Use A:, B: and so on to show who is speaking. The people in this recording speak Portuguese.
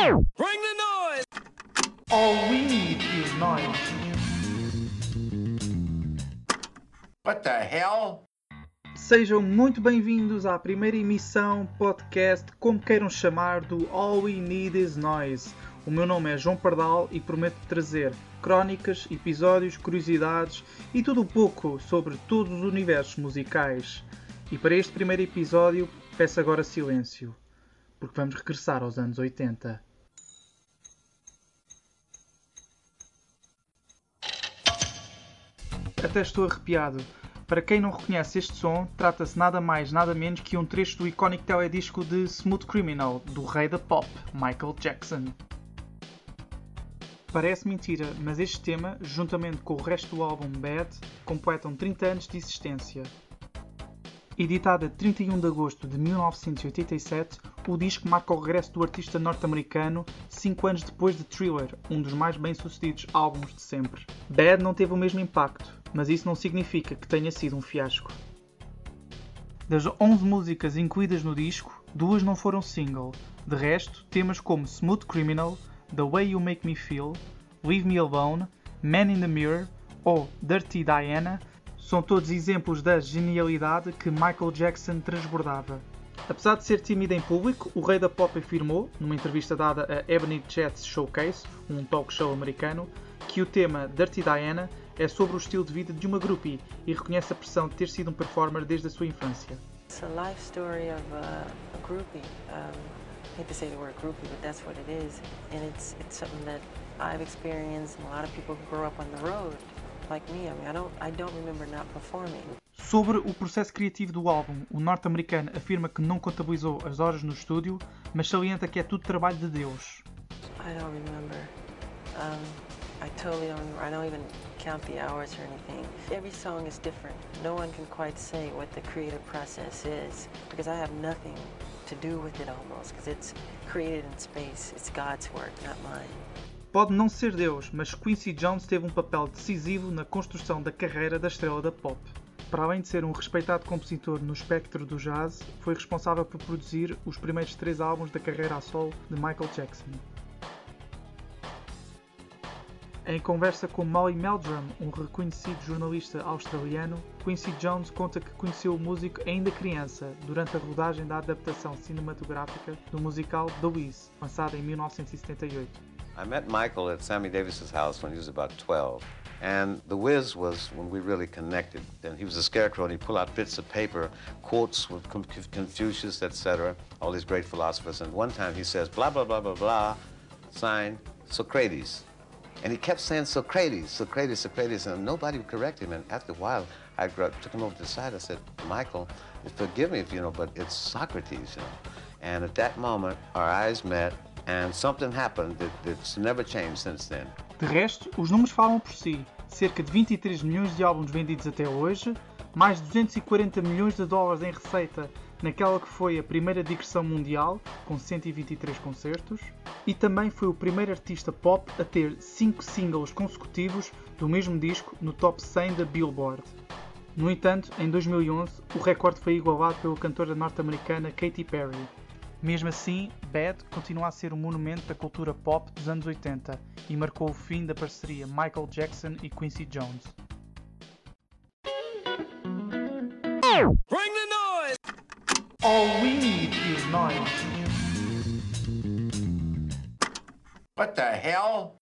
A: Bring the noise!
B: All we need is noise.
C: What the hell?
B: Sejam muito bem-vindos à primeira emissão, podcast, como queiram chamar, do All We Need Is Noise. O meu nome é João Pardal e prometo trazer crónicas, episódios, curiosidades e tudo um pouco sobre todos os universos musicais. E para este primeiro episódio, peço agora silêncio, porque vamos regressar aos anos 80. Até estou arrepiado. Para quem não reconhece este som, trata-se nada mais nada menos que um trecho do icónico teledisco de Smooth Criminal, do rei da pop, Michael Jackson. Parece mentira, mas este tema, juntamente com o resto do álbum Bad, completam 30 anos de existência. Editado a 31 de agosto de 1987, o disco marca o regresso do artista norte-americano 5 anos depois de Thriller, um dos mais bem-sucedidos álbuns de sempre. Bad não teve o mesmo impacto, mas isso não significa que tenha sido um fiasco. Das 11 músicas incluídas no disco, duas não foram single. De resto, temas como Smooth Criminal, The Way You Make Me Feel, Leave Me Alone, Man in the Mirror ou Dirty Diana são todos exemplos da genialidade que Michael Jackson transbordava. Apesar de ser tímido em público, o rei da pop afirmou, numa entrevista dada a Ebony Jets Showcase, um talk show americano, que o tema Dirty Diana é sobre o estilo de vida de uma groupie e reconhece a pressão de ter sido um performer desde a sua infância.
D: It's a life story of a, a groupie. Um, I hate to say the word groupie, but that's what it is. And it's, it's something that I've experienced and a lot of people who grow up on the road,
B: Sobre o processo criativo do álbum, o norte-americano afirma que não contabilizou as horas no estúdio, mas salienta que é tudo trabalho de Deus.
D: I don't remember. Um, I totally don't remember. I don't even count the hours or anything. Every song is different. No one can quite say what the creative process is because I have nothing to do with it almost because it's created in space. It's God's work, not mine.
B: Pode não ser Deus, mas Quincy Jones teve um papel decisivo na construção da carreira da estrela da pop. Para além de ser um respeitado compositor no espectro do jazz, foi responsável por produzir os primeiros três álbuns da carreira a solo de Michael Jackson. Em conversa com Molly Meldrum, um reconhecido jornalista australiano, Quincy Jones conta que conheceu o músico ainda criança, durante a rodagem da adaptação cinematográfica do musical The Wiz, lançada em 1978.
C: I met Michael at Sammy Davis's house when he was about 12. And The Whiz was when we really connected. And he was a scarecrow and he'd pull out bits of paper, quotes with Confucius, etc., all these great philosophers. And one time he says, blah, blah, blah, blah, blah, sign Socrates. And he kept saying Socrates, Socrates, Socrates, and nobody would correct him. And after a while, I took him over to the side. I said, Michael, forgive me if you know, but it's Socrates, you know. And at that moment, our eyes met,
B: De resto, os números falam por si. Cerca de 23 milhões de álbuns vendidos até hoje, mais de 240 milhões de dólares em receita naquela que foi a primeira digressão mundial, com 123 concertos, e também foi o primeiro artista pop a ter 5 singles consecutivos do mesmo disco no top 100 da Billboard. No entanto, em 2011, o recorde foi igualado pela cantora norte-americana Katy Perry. Mesmo assim, Bad continua a ser um monumento da cultura pop dos anos 80 e marcou o fim da parceria Michael Jackson e Quincy Jones.
A: Bring the noise!
B: All we need is noise.
C: What the hell?